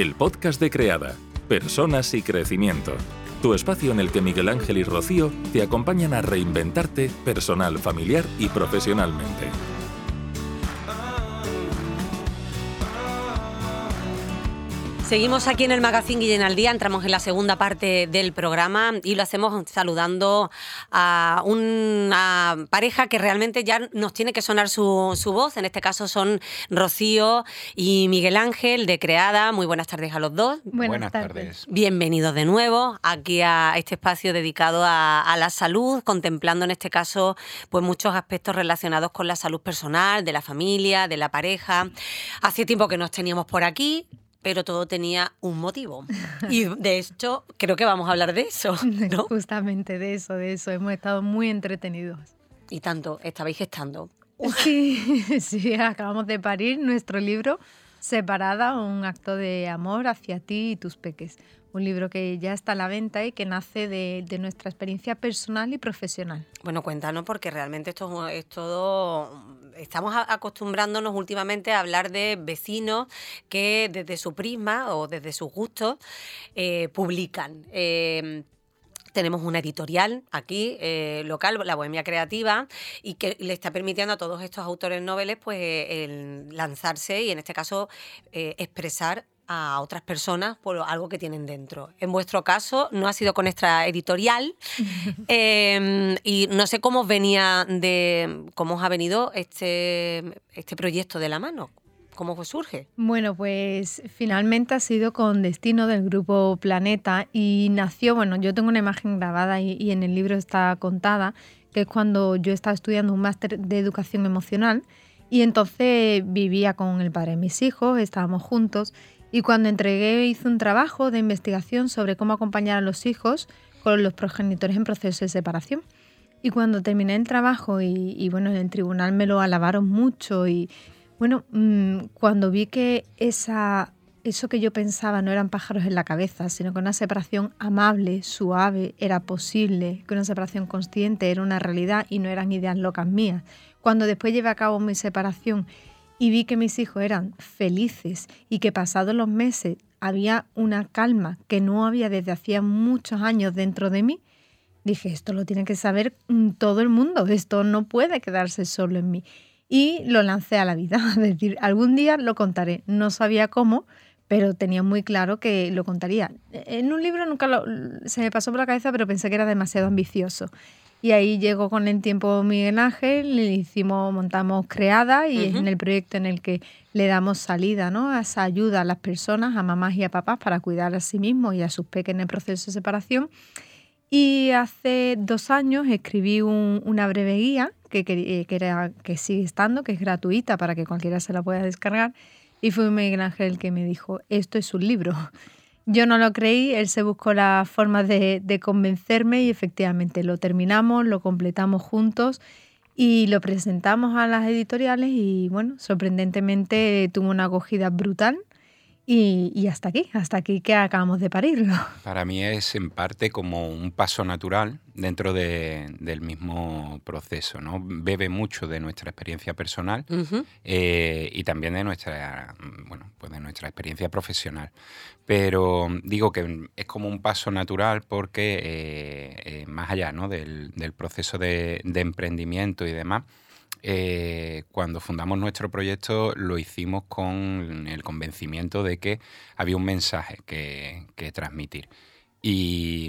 el podcast de Creada, Personas y Crecimiento. Tu espacio en el que Miguel Ángel y Rocío te acompañan a reinventarte personal, familiar y profesionalmente. Seguimos aquí en el Magazine Guillén al Día, entramos en la segunda parte del programa y lo hacemos saludando a una pareja que realmente ya nos tiene que sonar su, voz. En este caso son Rocío y Miguel Ángel de Creada. Muy buenas tardes a los dos. Buenas, tardes. Bienvenidos de nuevo aquí a este espacio dedicado a, a, la salud, contemplando en este caso pues muchos aspectos relacionados con la salud personal, de la familia, de la pareja. Hace tiempo que nos teníamos por aquí, pero todo tenía un motivo. Y de hecho, creo que vamos a hablar de eso. ¿no? Justamente de eso, de eso. Hemos estado muy entretenidos. Y tanto, estabais gestando. Sí, sí, acabamos de parir nuestro libro Separada, un acto de amor hacia ti y tus peques un libro que ya está a la venta y que nace de, nuestra experiencia personal y profesional. Bueno, cuéntanos, porque realmente esto es todo. Estamos acostumbrándonos últimamente a hablar de vecinos que desde su prisma o desde sus gustos eh, publican. Eh, tenemos una editorial aquí, eh, local, la Bohemia Creativa, y que le está permitiendo a todos estos autores noveles pues, lanzarse y en este caso expresar a otras personas por algo que tienen dentro. En vuestro caso, no ha sido con nuestra editorial em, y no sé cómo venía de cómo os ha venido este, este proyecto de la mano. ¿Cómo surge? Bueno, pues finalmente ha sido con destino del grupo Planeta y nació, bueno, yo tengo una imagen grabada y, y en el libro está contada, que es cuando yo estaba estudiando un máster de educación emocional y entonces vivía con el padre de mis hijos, estábamos juntos y cuando entregué hice un trabajo de investigación sobre cómo acompañar a los hijos con los progenitores en proceso de separación. Y cuando terminé el trabajo y, bueno, en el tribunal me lo alabaron mucho y bueno, mm, cuando vi que esa, eso que yo pensaba no eran pájaros en la cabeza, sino que una separación amable, suave, era posible, que una separación consciente era una realidad y no eran ideas locas mías. Cuando después llevé a cabo mi separación y vi que mis hijos eran felices y que pasados los meses había una calma que no había desde hacía muchos años dentro de mí, dije, esto lo tiene que saber mm, todo el mundo, esto no puede quedarse solo en mí. Y lo lancé a la vida, decir, algún día lo contaré. No sabía cómo, pero tenía muy claro que lo contaría. En un libro nunca se me pasó por la cabeza, pero pensé que era demasiado ambicioso. Y ahí llegó con el tiempo Miguel Ángel, le hicimos, montamos Creada y es en el proyecto en el que le damos salida ¿no? a esa ayuda a las personas, a mamás y a papás para cuidar a sí mismos y a sus pequeños en el proceso de separación. Y hace dos años escribí una breve guía que, que, era, que sigue estando, que es gratuita para que cualquiera se la pueda descargar. Y fue Miguel Ángel el que me dijo, esto es un libro. Yo no lo creí, él se buscó la forma de, convencerme y efectivamente lo terminamos, lo completamos juntos y lo presentamos a las editoriales y bueno, sorprendentemente tuvo una acogida brutal. Y, hasta aquí, hasta aquí que acabamos de parirlo. Para mí es en parte como un paso natural dentro del mismo proceso, ¿no? Bebe mucho de nuestra experiencia personal eh, y también de nuestra, bueno, pues de nuestra experiencia profesional. Pero digo que es como un paso natural porque eh, eh, más allá del, proceso de, emprendimiento y demás, eh, cuando fundamos nuestro proyecto lo hicimos con el convencimiento de que había un mensaje que, transmitir. Y,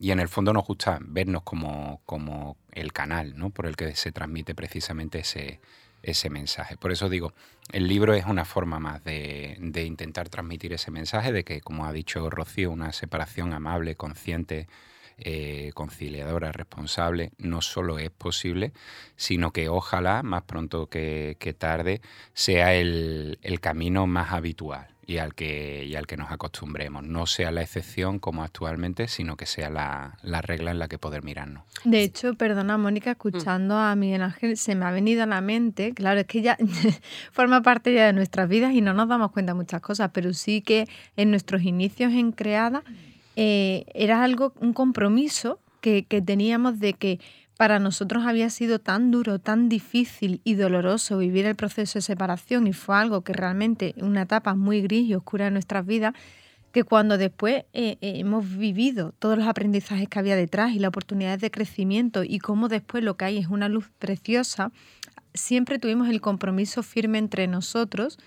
en el fondo nos gusta vernos como, como el canal ¿no? por el que se transmite precisamente ese, ese mensaje. Por eso digo, el libro es una forma más de, intentar transmitir ese mensaje de que, como ha dicho Rocío, una separación amable, consciente, eh, conciliadora, responsable, no solo es posible, sino que ojalá, más pronto que, tarde, sea el camino más habitual y al que, y al que nos acostumbremos. No sea la excepción como actualmente, sino que sea la, regla en la que poder mirarnos. De hecho, perdona Mónica, escuchando a Miguel Ángel, se me ha venido a la mente, claro, es que ya forma parte ya de nuestras vidas y no nos damos cuenta de muchas cosas, pero sí que en nuestros inicios en Creada eh, era algo, un compromiso que, teníamos de que para nosotros había sido tan duro, tan difícil y doloroso vivir el proceso de separación y fue algo que realmente una etapa muy gris y oscura en nuestras vidas, que cuando después eh, eh, hemos vivido todos los aprendizajes que había detrás y las oportunidades de crecimiento y cómo después lo que hay es una luz preciosa, siempre tuvimos el compromiso firme entre nosotros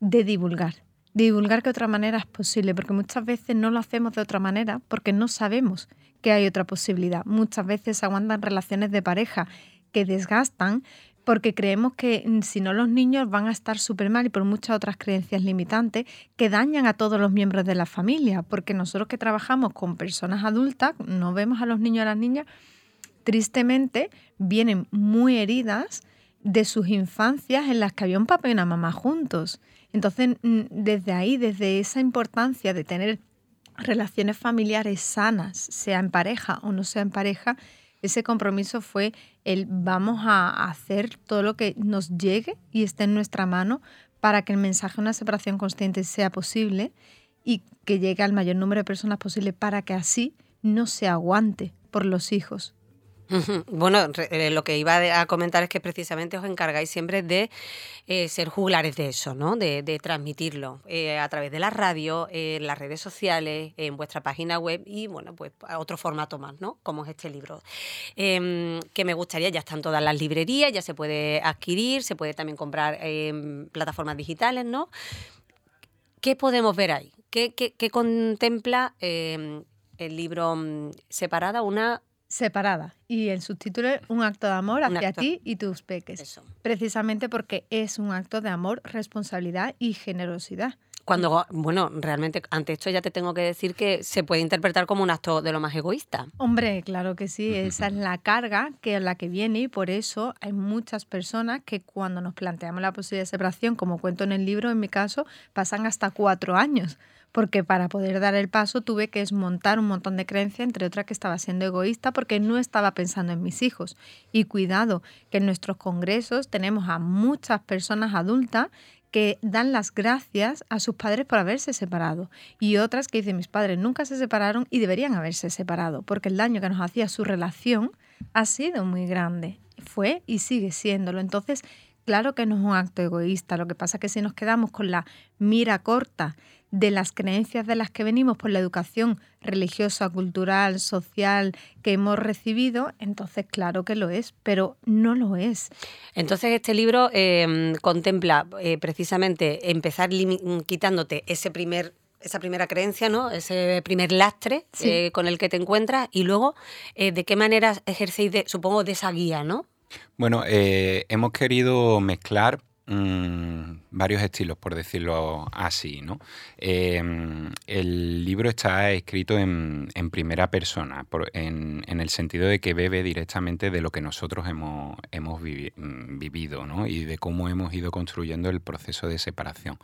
de divulgar, de divulgar que otra manera es posible, porque muchas veces no lo hacemos de otra manera porque no sabemos que hay otra posibilidad. Muchas veces aguantan relaciones de pareja que desgastan porque creemos que mm, si no los niños van a estar súper mal y por muchas otras creencias limitantes que dañan a todos los miembros de la familia, porque nosotros que trabajamos con personas adultas, no vemos a los niños y a las niñas, tristemente vienen muy heridas de sus infancias en las que había un papá y una mamá juntos. Entonces, mm, desde ahí, desde esa importancia de tener relaciones familiares sanas, sea en pareja o no sea en pareja, ese compromiso fue el vamos a hacer todo lo que nos llegue y esté en nuestra mano para que el mensaje de una separación consciente sea posible y que llegue al mayor número de personas posible para que así no se aguante por los hijos. Bueno, eh, lo que iba a comentar es que precisamente os encargáis siempre de eh, ser juglares de eso, ¿no? De, transmitirlo eh, a través de la radio, en las redes sociales, en vuestra página web y, bueno, pues otro formato más, ¿no? Como es este libro. Em, que me gustaría, ya están todas las librerías, ya se puede adquirir, se puede también comprar en plataformas digitales, ¿no? ¿Qué podemos ver ahí? ¿Qué, qué contempla em, el libro mm, Separada? Una separada. Y el subtítulo es Un acto de amor hacia ti y tus peques. Precisamente porque es un acto de amor, responsabilidad y generosidad. Cuando, bueno, realmente ante esto ya te tengo que decir que se puede interpretar como un acto de lo más egoísta. Hombre, claro que sí, esa es la carga que es la que viene y por eso hay muchas personas que cuando nos planteamos la posibilidad de separación, como cuento en el libro, en mi caso, pasan hasta cuatro años porque para poder dar el paso tuve que desmontar un montón de creencias, entre otras que estaba siendo egoísta porque no estaba pensando en mis hijos. Y cuidado, que en nuestros congresos tenemos a muchas personas adultas que dan las gracias a sus padres por haberse separado y otras que dicen mis padres nunca se separaron y deberían haberse separado porque el daño que nos hacía su relación ha sido muy grande. Fue y sigue siéndolo. Entonces, claro que no es un acto egoísta. Lo que pasa es que si nos quedamos con la mira corta de las creencias de las que venimos por la educación religiosa, cultural, social que hemos recibido, entonces claro que lo es, pero no lo es. Entonces este libro em, contempla eh, precisamente empezar quitándote ese primer esa primera creencia, ¿no? Ese primer lastre eh, con el que te encuentras y luego eh, de qué manera ejercéis, supongo, de esa guía, ¿no? Bueno, hemos querido mezclar Mm, varios estilos, por decirlo así. ¿no? Em, el libro está escrito en, primera persona, en, el sentido de que bebe directamente de lo que nosotros hemos, mm, vivido ¿no? y de cómo hemos ido construyendo el proceso de separación.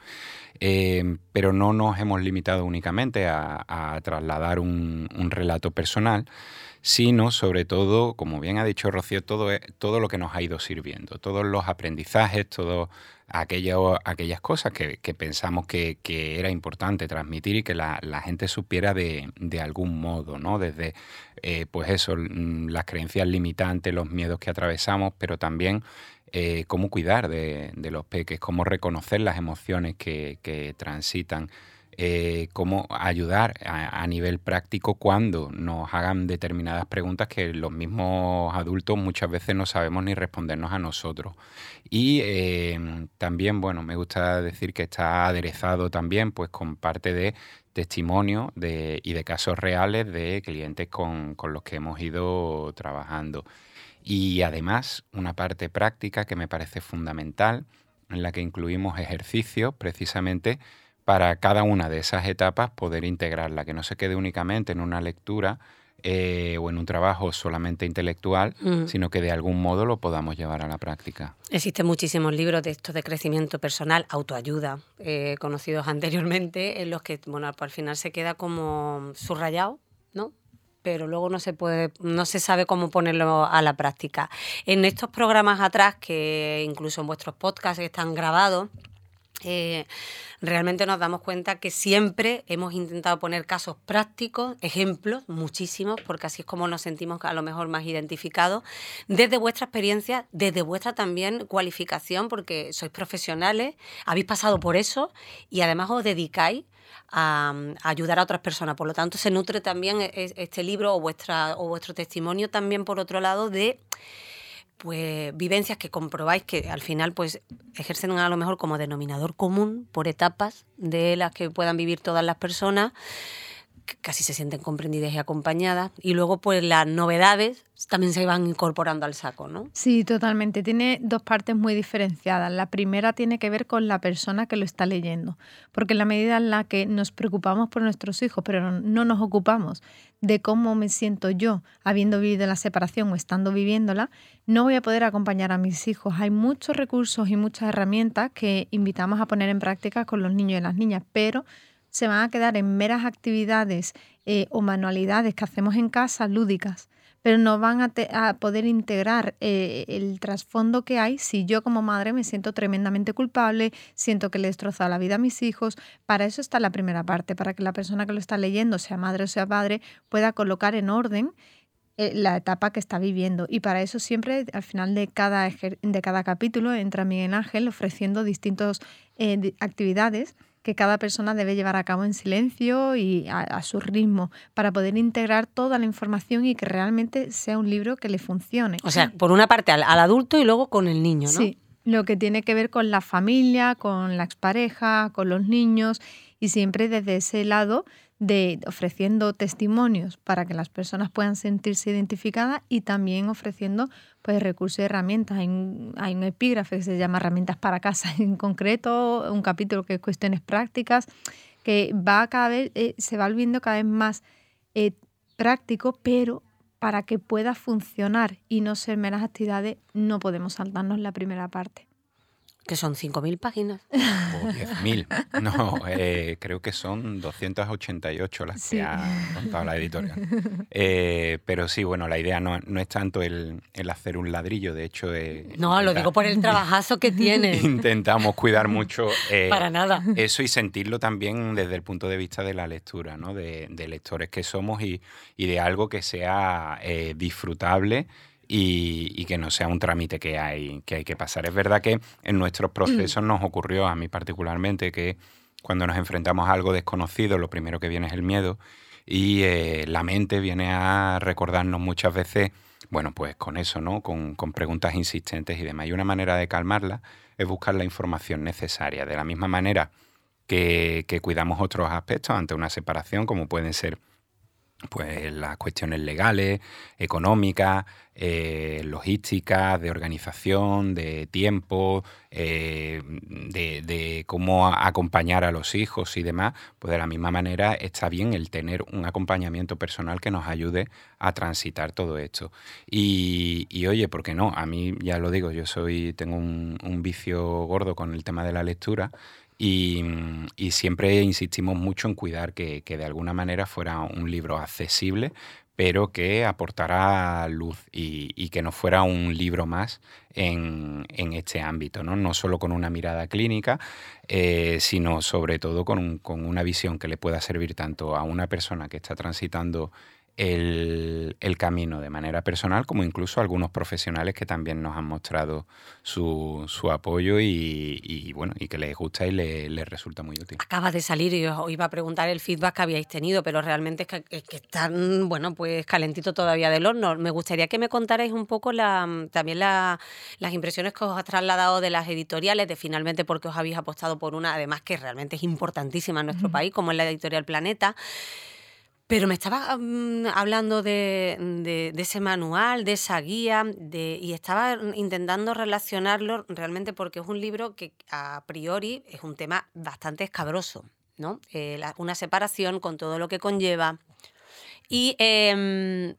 Em, pero no nos hemos limitado únicamente a, trasladar un, relato personal, sino sobre todo, como bien ha dicho Rocío, todo, e, todo lo que nos ha ido sirviendo, todos los aprendizajes, todas aquellas cosas que, pensamos que, era importante transmitir y que la, gente supiera de, algún modo, ¿no? Desde, eh, pues eso, las creencias limitantes, los miedos que atravesamos, pero también eh, cómo cuidar de, los peques, cómo reconocer las emociones que, que transitan eh, cómo ayudar a, nivel práctico cuando nos hagan determinadas preguntas que los mismos adultos muchas veces no sabemos ni respondernos a nosotros. Y eh, también, bueno, me gusta decir que está aderezado también pues con parte de testimonio y de casos reales de clientes con los que hemos ido trabajando. Y además, una parte práctica que me parece fundamental, en la que incluimos ejercicios precisamente para cada una de esas etapas poder integrarla, que no se quede únicamente en una lectura eh, o en un trabajo solamente intelectual, mm. sino que de algún modo lo podamos llevar a la práctica. Existen muchísimos libros de estos de crecimiento personal, autoayuda, eh, conocidos anteriormente, en los que, bueno, al final se queda como subrayado, ¿no? pero luego no se puede, no se sabe cómo ponerlo a la práctica. En estos programas atrás, que incluso en vuestros podcasts están grabados, realmente nos damos cuenta que siempre hemos intentado poner casos prácticos, ejemplos, muchísimos, porque así es como nos sentimos a lo mejor más identificados, desde vuestra experiencia, desde vuestra también cualificación, porque sois profesionales, habéis pasado por eso y además os dedicáis a, ayudar a otras personas. Por lo tanto, se nutre también e, e, este libro o, vuestra, o vuestro testimonio también, por otro lado, de pues vivencias que comprobáis que al final pues ejercen a lo mejor como denominador común por etapas de las que puedan vivir todas las personas casi se sienten comprendidas y acompañadas. Y luego, pues las novedades también se van incorporando al saco, ¿no? Sí, totalmente. Tiene dos partes muy diferenciadas. La primera tiene que ver con la persona que lo está leyendo, porque en la medida en la que nos preocupamos por nuestros hijos, pero no nos ocupamos de cómo me siento yo habiendo vivido la separación o estando viviéndola, no voy a poder acompañar a mis hijos. Hay muchos recursos y muchas herramientas que invitamos a poner en práctica con los niños y las niñas, pero se van a quedar en meras actividades eh, o manualidades que hacemos en casa lúdicas, pero no van a, poder integrar eh, el trasfondo que hay si yo como madre me siento tremendamente culpable, siento que le he destrozado la vida a mis hijos. Para eso está la primera parte, para que la persona que lo está leyendo, sea madre o sea padre, pueda colocar en orden eh, la etapa que está viviendo. Y para eso siempre al final de cada, de cada capítulo entra Miguel Ángel ofreciendo distintas actividades que cada persona debe llevar a cabo en silencio y a, su ritmo para poder integrar toda la información y que realmente sea un libro que le funcione. O sea, por una parte al, adulto y luego con el niño, ¿no? Sí, lo que tiene que ver con la familia, con la expareja, con los niños y siempre desde ese lado de ofreciendo testimonios para que las personas puedan sentirse identificadas y también ofreciendo pues recursos y herramientas. Hay un, hay un epígrafe que se llama Herramientas para casa en concreto, un capítulo que es cuestiones prácticas, que va cada vez, eh, se va volviendo cada vez más eh, práctico, pero para que pueda funcionar y no ser meras actividades, no podemos saltarnos la primera parte que son 5.000 páginas. O 10.000. No, eh, creo que son 288 las que ha contado la editorial. Eh, pero sí, bueno, la idea no, es tanto el, hacer un ladrillo, de hecho... Eh, no, lo digo por el trabajazo que tiene. Intentamos cuidar mucho... Para nada. Eso y sentirlo también desde el punto de vista de la lectura, ¿no? De, lectores que somos y, y de algo que sea disfrutable y, que no sea un trámite que hay, que hay que pasar. Es verdad que en nuestros procesos nos ocurrió, a mí particularmente, que cuando nos enfrentamos a algo desconocido, lo primero que viene es el miedo y eh, la mente viene a recordarnos muchas veces, bueno, pues con eso, ¿no? Con, preguntas insistentes y demás. Y una manera de calmarla es buscar la información necesaria. De la misma manera que, que cuidamos otros aspectos ante una separación, como pueden ser pues las cuestiones legales, económicas, eh, logísticas, de organización, de tiempo, eh, de, cómo acompañar a los hijos y demás, pues de la misma manera está bien el tener un acompañamiento personal que nos ayude a transitar todo esto. Y, oye, ¿por qué no? A mí ya lo digo, yo soy, tengo un vicio gordo con el tema de la lectura y, siempre insistimos mucho en cuidar que, de alguna manera fuera un libro accesible, pero que aportara luz y, que no fuera un libro más en, este ámbito, ¿no? no solo con una mirada clínica, eh, sino sobre todo con, una visión que le pueda servir tanto a una persona que está transitando el, camino de manera personal, como incluso algunos profesionales que también nos han mostrado su, su apoyo y, bueno, y que les gusta y les, resulta muy útil. Acaba de salir y os iba a preguntar el feedback que habíais tenido, pero realmente es que, están, bueno, pues calentito todavía del horno. Me gustaría que me contarais un poco la, también las impresiones que os ha trasladado de las editoriales, de finalmente por qué os habéis apostado por una, además que realmente es importantísima en nuestro país, como es la editorial Planeta. Pero me estaba mm, hablando de, ese manual, de esa guía, y estaba intentando relacionarlo realmente porque es un libro que a priori es un tema bastante escabroso, ¿no? Eh, una separación con todo lo que conlleva. Y em,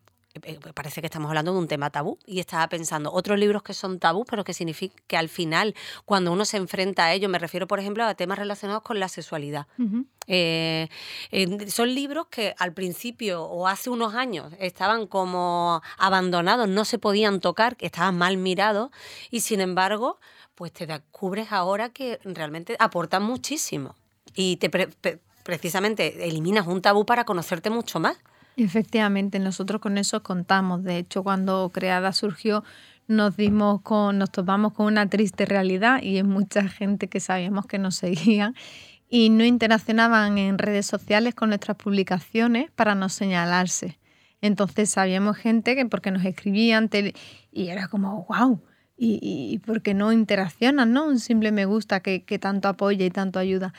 parece que estamos hablando de un tema tabú y estaba pensando otros libros que son tabú pero que significa que al final cuando uno se enfrenta a ello me refiero por ejemplo a temas relacionados con la sexualidad. Eh, son libros que al principio o hace unos años estaban como abandonados no se podían tocar que estaban mal mirados y sin embargo pues te descubres ahora que realmente aportan muchísimo. Y te precisamente eliminas un tabú para conocerte mucho más. Efectivamente, nosotros con eso contamos. De hecho, cuando Creada surgió, nos dimos con, nos topamos con una triste realidad y es mucha gente que sabíamos que nos seguían y no interaccionaban en redes sociales con nuestras publicaciones para no señalarse. Entonces sabíamos gente que porque nos escribían y era como, wow, y, y, porque no interaccionan, ¿no? Un simple me gusta que, que tanto apoya y tanto ayuda.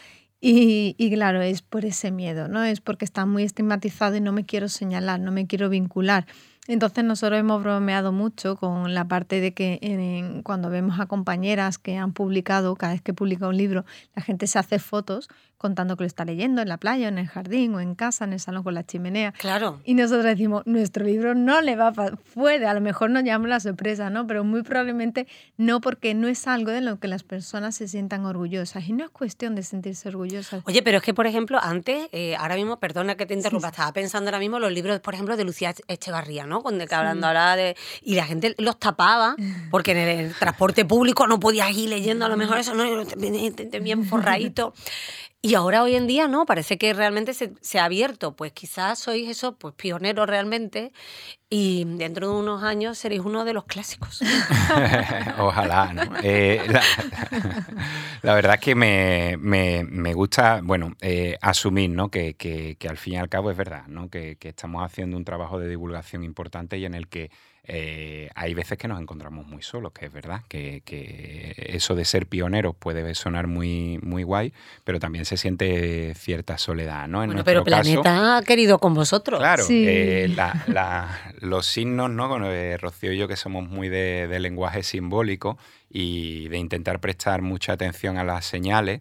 Y, y, claro, es por ese miedo, ¿no? Es porque está muy estigmatizado y no me quiero señalar, no me quiero vincular. Entonces nosotros hemos bromeado mucho con la parte de que cuando vemos a compañeras que han publicado, cada vez que publica un libro, la gente se hace fotos contando que lo está leyendo en la playa, en el jardín o en casa, en el salón con la chimenea. Claro. Y nosotros decimos, nuestro libro no le va a puede, a lo mejor nos llama la sorpresa, ¿no? Pero muy probablemente no porque no es algo de lo que las personas se sientan orgullosas y no es cuestión de sentirse orgullosas. Oye, pero es que, por ejemplo, antes, eh, ahora mismo, perdona que te interrumpa, estaba pensando ahora mismo los libros, por ejemplo, de Lucía Echevarría, ¿no? Cuando que hablando ahora de... Y la gente los tapaba porque en el, transporte público no podías ir leyendo a lo mejor eso, ¿no? Bien forradito. Y ahora hoy en día no, parece que realmente se, ha abierto. Pues quizás sois eso, pues pioneros realmente y dentro de unos años seréis uno de los clásicos. Ojalá, ¿no? Eh, la, verdad es que me, gusta, bueno, eh, asumir, ¿no? Que, que, al fin y al cabo es verdad, ¿no? Que, que estamos haciendo un trabajo de divulgación importante y en el que eh, hay veces que nos encontramos muy solos, que es verdad, que, eso de ser pioneros puede sonar muy, muy guay, pero también se siente cierta soledad, ¿no? En bueno, pero Planeta ha querido con vosotros. Claro, eh, los signos, ¿no? Con eh, Rocío y yo que somos muy de, lenguaje simbólico y de intentar prestar mucha atención a las señales,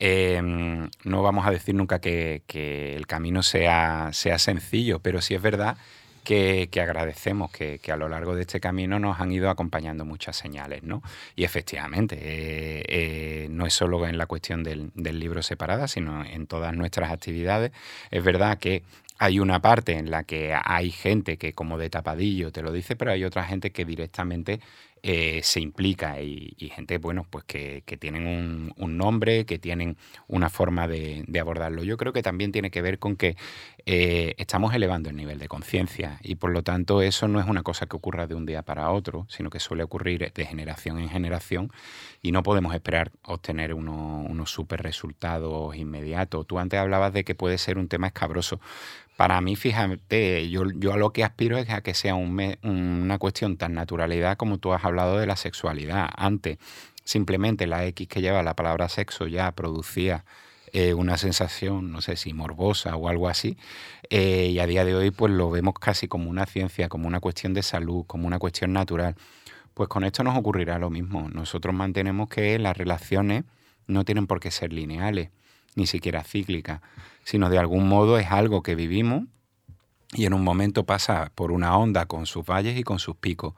no vamos a decir nunca que, el camino sea, sea sencillo, pero sí es verdad que, agradecemos que, a lo largo de este camino nos han ido acompañando muchas señales, ¿no? Y efectivamente, eh, eh, no es solo en la cuestión del, libro separada, sino en todas nuestras actividades. Es verdad que hay una parte en la que hay gente que como de tapadillo te lo dice, pero hay otra gente que directamente eh, se implica y, gente, bueno, pues que, tienen un, nombre, que tienen una forma de, abordarlo. Yo creo que también tiene que ver con que eh, estamos elevando el nivel de conciencia y por lo tanto eso no es una cosa que ocurra de un día para otro, sino que suele ocurrir de generación en generación y no podemos esperar obtener unos super resultados inmediatos. Tú antes hablabas de que puede ser un tema escabroso para mí, fíjate, yo, yo a lo que aspiro es a que sea una cuestión tan naturalidad como tú has hablado de la sexualidad. Antes, simplemente la X que lleva la palabra sexo ya producía eh, una sensación, no sé si morbosa o algo así, eh, y a día de hoy pues lo vemos casi como una ciencia, como una cuestión de salud, como una cuestión natural. Pues con esto nos ocurrirá lo mismo. Nosotros mantenemos que las relaciones no tienen por qué ser lineales, ni siquiera cíclicas sino de algún modo es algo que vivimos y en un momento pasa por una onda con sus valles y con sus picos.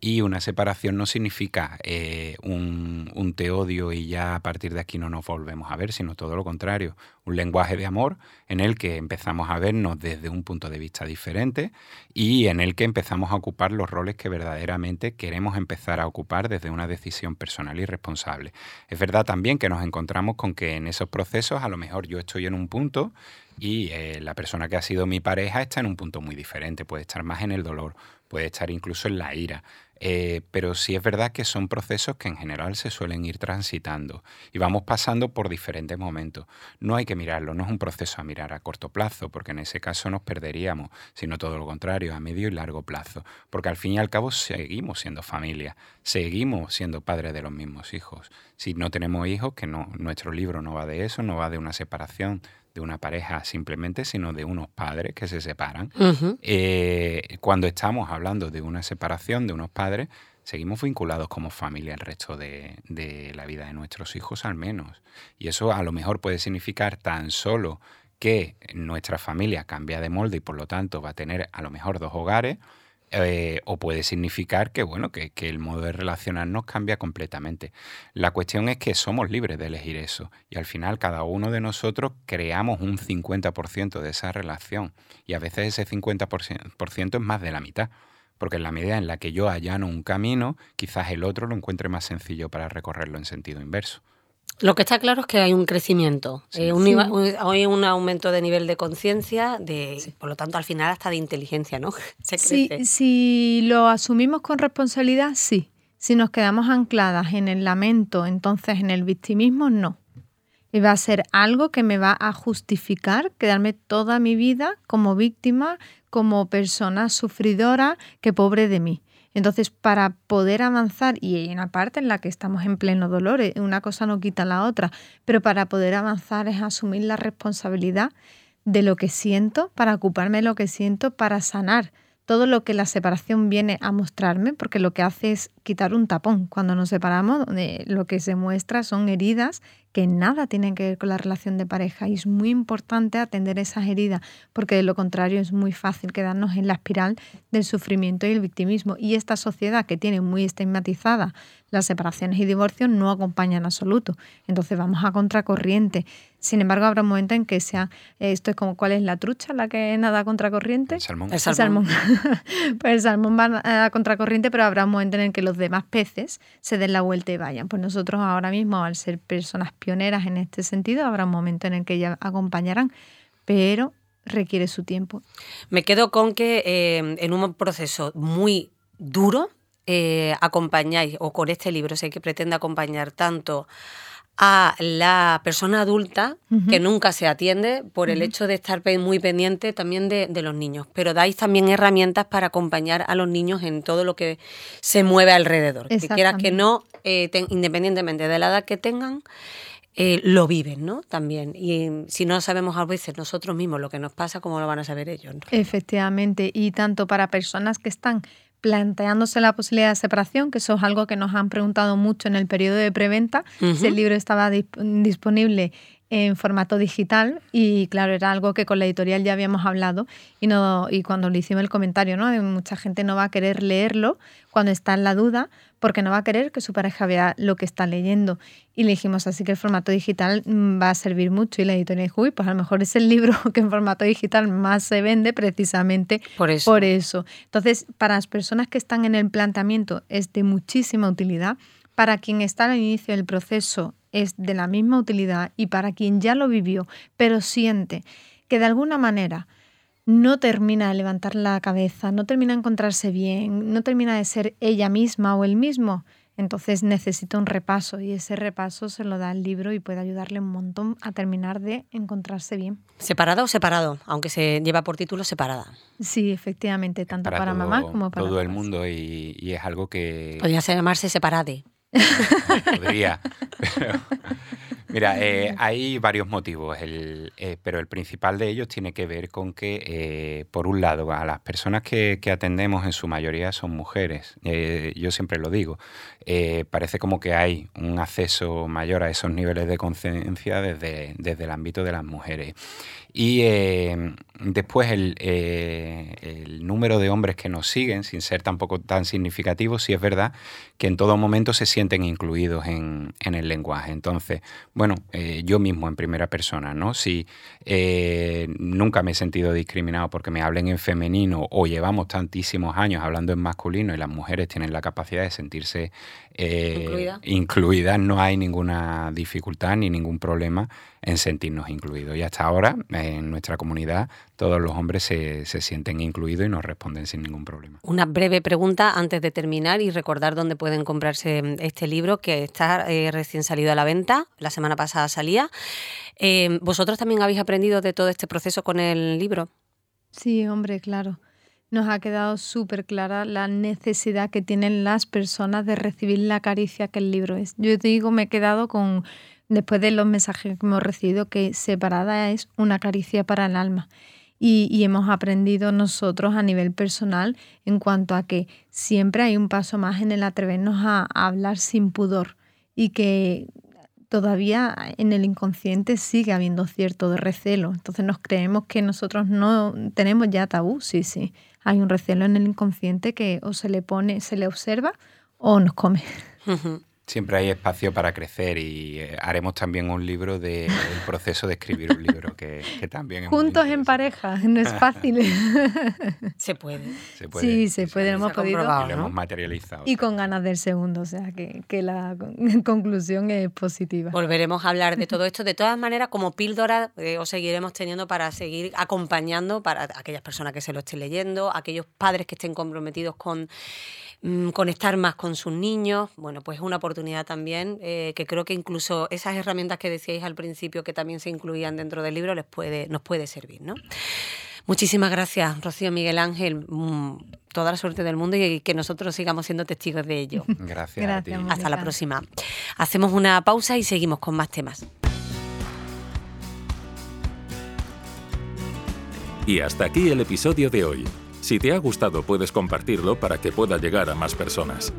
Y una separación no significa eh, un, un, te odio y ya a partir de aquí no nos volvemos a ver, sino todo lo contrario. Un lenguaje de amor en el que empezamos a vernos desde un punto de vista diferente y en el que empezamos a ocupar los roles que verdaderamente queremos empezar a ocupar desde una decisión personal y responsable. Es verdad también que nos encontramos con que en esos procesos a lo mejor yo estoy en un punto y eh, la persona que ha sido mi pareja está en un punto muy diferente, puede estar más en el dolor, puede estar incluso en la ira. Eh, pero sí es verdad que son procesos que en general se suelen ir transitando y vamos pasando por diferentes momentos. No hay que mirarlo, no es un proceso a mirar a corto plazo, porque en ese caso nos perderíamos, sino todo lo contrario, a medio y largo plazo, porque al fin y al cabo seguimos siendo familia, seguimos siendo padres de los mismos hijos. Si no tenemos hijos, que no, nuestro libro no va de eso, no va de una separación, de una pareja simplemente, sino de unos padres que se separan. Eh, cuando estamos hablando de una separación de unos padres, seguimos vinculados como familia el resto de, de, la vida de nuestros hijos al menos. Y eso a lo mejor puede significar tan solo que nuestra familia cambia de molde y por lo tanto va a tener a lo mejor dos hogares, eh, o puede significar que, bueno, que, el modo de relacionarnos cambia completamente. La cuestión es que somos libres de elegir eso y al final cada uno de nosotros creamos un 50% de esa relación y a veces ese 50% es más de la mitad porque en la medida en la que yo allano un camino, quizás el otro lo encuentre más sencillo para recorrerlo en sentido inverso. Lo que está claro es que hay un crecimiento, eh, hay un aumento de nivel de conciencia, de, por lo tanto al final hasta de inteligencia, ¿no? Se si lo asumimos con responsabilidad, sí. Si nos quedamos ancladas en el lamento, entonces en el victimismo, no. Y va a ser algo que me va a justificar quedarme toda mi vida como víctima, como persona sufridora, que pobre de mí. Entonces, para poder avanzar, y hay una parte en la que estamos en pleno dolor, eh, una cosa no quita la otra, pero para poder avanzar es asumir la responsabilidad de lo que siento, para ocuparme de lo que siento, para sanar todo lo que la separación viene a mostrarme, porque lo que hace es quitar un tapón. Cuando nos separamos, lo que se muestra son heridas que nada tienen que ver con la relación de pareja y es muy importante atender esas heridas porque de lo contrario es muy fácil quedarnos en la espiral del sufrimiento y el victimismo y esta sociedad que tiene muy estigmatizada las separaciones y divorcios no acompaña en absoluto. Entonces vamos a contracorriente. Sin embargo, habrá un momento en que sea, esto es como cuál es la trucha, la que nada a contracorriente. El salmón. El salmón. pues el salmón va a contracorriente, pero habrá un momento en el que los demás peces se den la vuelta y vayan. Pues nosotros ahora mismo, al ser personas pioneras en este sentido, habrá un momento en el que ellas acompañarán, pero requiere su tiempo. Me quedo con que eh, en un proceso muy duro eh, acompañáis, o con este libro sé que pretende acompañar tanto a la persona adulta que nunca se atiende por el hecho de estar muy pendiente también de, los niños. Pero dais también herramientas para acompañar a los niños en todo lo que se mueve alrededor. Que quieras que no, eh, independientemente de la edad que tengan, eh, lo viven, ¿no? También. Y si no sabemos a veces nosotros mismos lo que nos pasa, ¿cómo lo van a saber ellos? Efectivamente. Y tanto para personas que están planteándose la posibilidad de separación, que eso es algo que nos han preguntado mucho en el periodo de preventa, si el libro estaba disponible en formato digital y claro, era algo que con la editorial ya habíamos hablado y, no, y cuando le hicimos el comentario, ¿no? mucha gente no va a querer leerlo cuando está en la duda porque no va a querer que su pareja vea lo que está leyendo. Y le dijimos así que el formato digital mm, va a servir mucho y la editorial dijo, uy, pues a lo mejor es el libro que en formato digital más se vende precisamente por eso. por eso. Entonces, para las personas que están en el planteamiento es de muchísima utilidad. Para quien está al inicio del proceso es de la misma utilidad y para quien ya lo vivió, pero siente que de alguna manera no termina de levantar la cabeza, no termina de encontrarse bien, no termina de ser ella misma o él mismo, entonces necesita un repaso y ese repaso se lo da el libro y puede ayudarle un montón a terminar de encontrarse bien. ¿Separada o separado? Aunque se lleva por título separada. Sí, efectivamente, tanto para, mamá como para todo el mundo y, y, es algo que... Podría llamarse separade. Podría. mira, eh, hay varios motivos, eh, pero el principal de ellos tiene que ver con que, eh, por un lado, a las personas que, atendemos en su mayoría son mujeres. yo siempre lo digo. Parece como que hay un acceso mayor a esos niveles de conciencia desde, desde el ámbito de las mujeres. Y eh, después eh, el, número de hombres que nos siguen, sin ser tampoco tan significativo, sí es verdad que en todo momento se sienten incluidos en, el lenguaje. Entonces, bueno, eh, yo mismo en primera persona, ¿no? Si nunca me he sentido discriminado porque me hablen en femenino o llevamos tantísimos años hablando en masculino y las mujeres tienen la capacidad de sentirse incluidas, no hay ninguna dificultad ni ningún problema en sentirnos incluidos. Y hasta ahora, en nuestra comunidad, todos los hombres se, sienten incluidos y nos responden sin ningún problema. Una breve pregunta antes de terminar y recordar dónde pueden comprarse este libro que está eh, recién salido a la venta, la semana pasada salía. Eh, ¿Vosotros también habéis aprendido de todo este proceso con el libro? Sí, hombre, claro. Nos ha quedado súper clara la necesidad que tienen las personas de recibir la caricia que el libro es. Yo digo, me he quedado con después de los mensajes que hemos recibido, que separada es una caricia para el alma. Y, hemos aprendido nosotros a nivel personal en cuanto a que siempre hay un paso más en el atrevernos a, hablar sin pudor y que todavía en el inconsciente sigue habiendo cierto recelo. Entonces nos creemos que nosotros no tenemos ya tabú, sí, sí. Hay un recelo en el inconsciente que o se le pone, se le observa o nos come. Siempre hay espacio para crecer y eh, haremos también un libro del proceso de escribir un libro, que, también es Juntos en pareja, no es fácil. se, puede. Sí, se puede, lo hemos podido. Y lo hemos materializado. Y con ganas del segundo, o sea que, que la conclusión es positiva. Volveremos a hablar de todo esto. De todas maneras, como píldora, eh, os seguiremos teniendo para seguir acompañando para aquellas personas que se lo estén leyendo, aquellos padres que estén comprometidos con Mm, conectar más con sus niños. Bueno, pues es una oportunidad también eh, que creo que incluso esas herramientas que decíais al principio que también se incluían dentro del libro les puede, nos puede servir, ¿no? Muchísimas gracias, Rocío Miguel Ángel. Mm, toda la suerte del mundo y que nosotros sigamos siendo testigos de ello. Gracias. a ti. Hasta la próxima. Hacemos una pausa y seguimos con más temas. Y hasta aquí el episodio de hoy. Si te ha gustado puedes compartirlo para que pueda llegar a más personas.